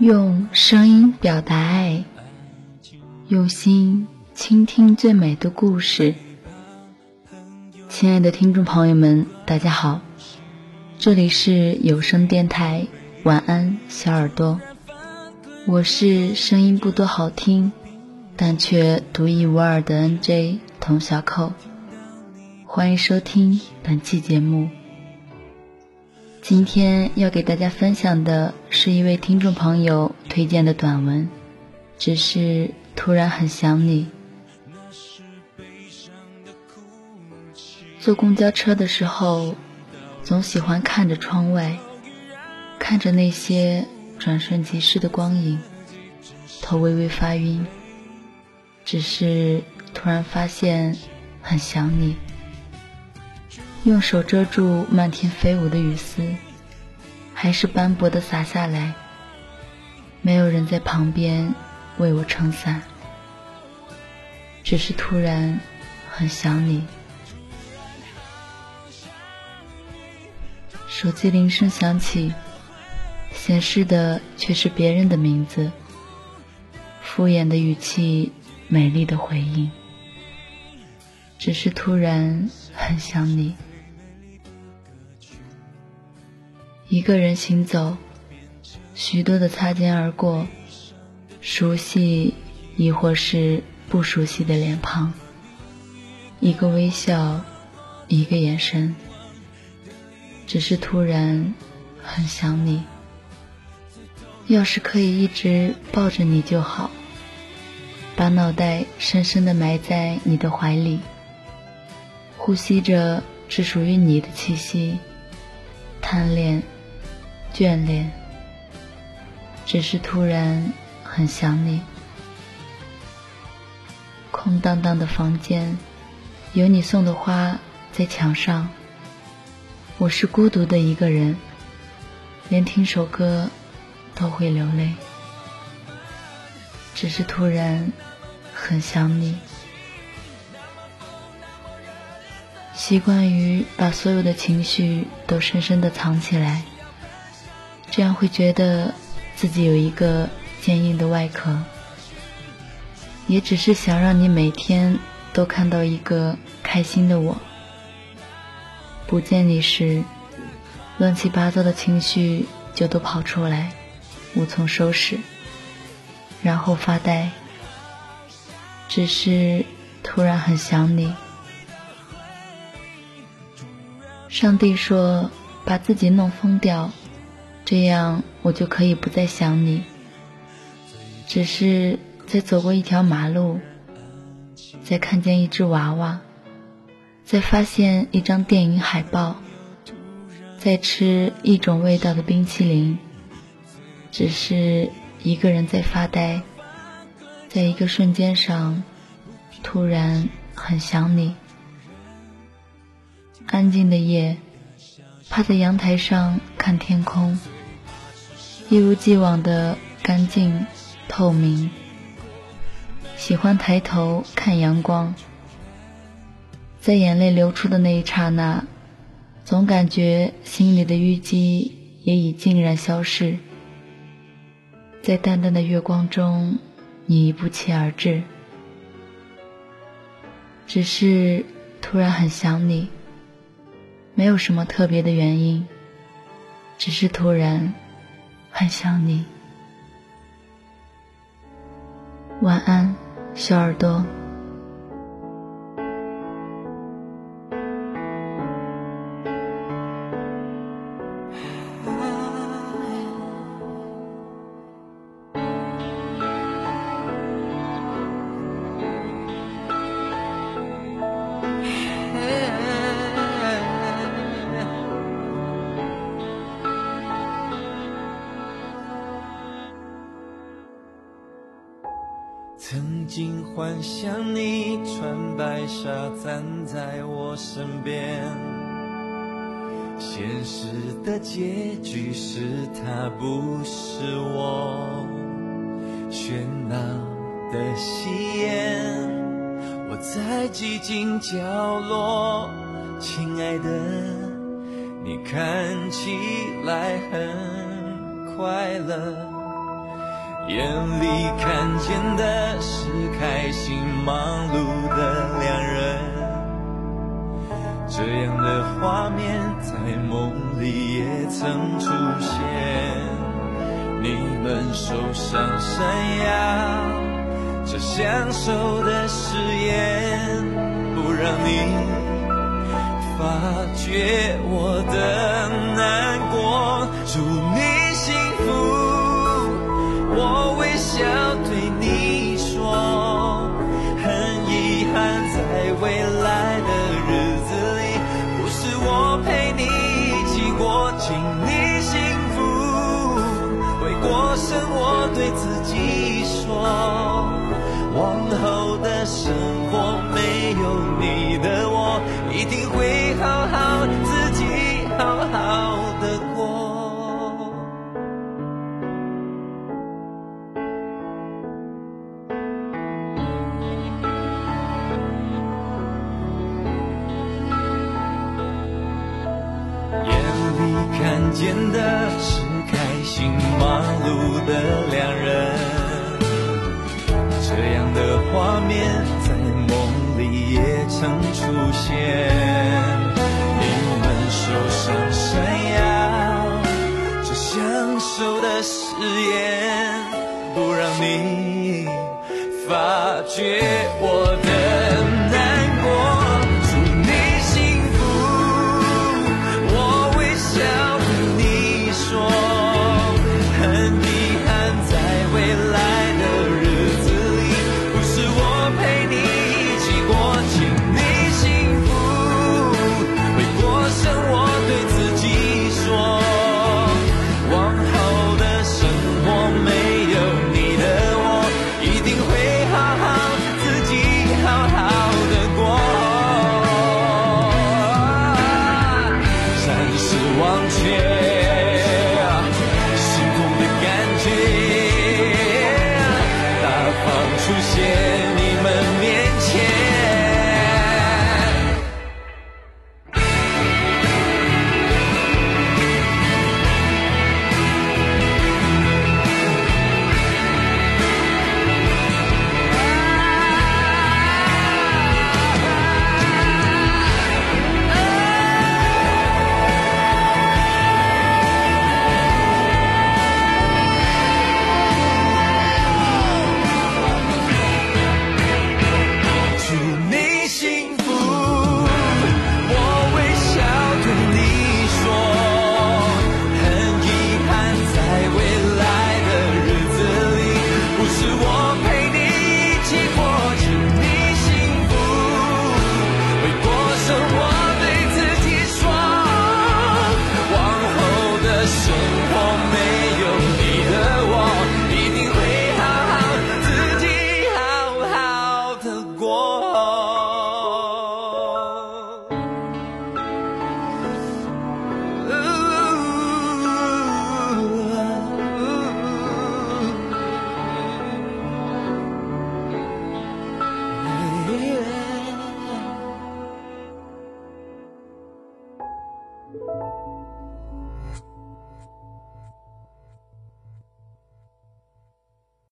用声音表达爱，用心倾听最美的故事。亲爱的听众朋友们，大家好，这里是有声电台，晚安，小耳朵。我是声音不多好听，但却独一无二的 NJ 童小扣。欢迎收听本期节目。今天要给大家分享的是一位听众朋友推荐的短文，只是突然很想你。坐公交车的时候，总喜欢看着窗外，看着那些转瞬即逝的光影，头微微发晕。只是突然发现很想你。用手遮住漫天飞舞的雨丝，还是斑驳的洒下来。没有人在旁边为我撑伞，只是突然很想你。手机铃声响起，显示的却是别人的名字。敷衍的语气，美丽的回应。只是突然很想你。一个人行走，许多的擦肩而过，熟悉亦或是不熟悉的脸庞，一个微笑，一个眼神，只是突然很想你。要是可以一直抱着你就好，把脑袋深深的埋在你的怀里，呼吸着只属于你的气息，贪恋。眷恋，只是突然很想你。空荡荡的房间，有你送的花在墙上。我是孤独的一个人，连听首歌都会流泪。只是突然很想你。习惯于把所有的情绪都深深的藏起来。这样会觉得自己有一个坚硬的外壳，也只是想让你每天都看到一个开心的我。不见你时，乱七八糟的情绪就都跑出来，无从收拾，然后发呆。只是突然很想你。上帝说：“把自己弄疯掉。”这样我就可以不再想你。只是在走过一条马路，再看见一只娃娃，在发现一张电影海报，在吃一种味道的冰淇淋，只是一个人在发呆，在一个瞬间上，突然很想你。安静的夜，趴在阳台上看天空。一如既往的干净透明，喜欢抬头看阳光，在眼泪流出的那一刹那，总感觉心里的淤积也已竟然消逝。在淡淡的月光中，你已不期而至，只是突然很想你，没有什么特别的原因，只是突然。很想你，晚安，小耳朵。曾经幻想你穿白纱站在我身边，现实的结局是他不是我，喧闹的戏演，我在寂静角落，亲爱的，你看起来很快乐。眼里看见的是开心忙碌的两人，这样的画面在梦里也曾出现。你们手上闪耀这相守的誓言，不让你发觉我的难过。祝你对自己说，往后的生活没有你的我，一定会好好自己好好的过。眼里看见的是开心忙碌的天。你们手上闪耀这相守的誓言，不让你发觉我的。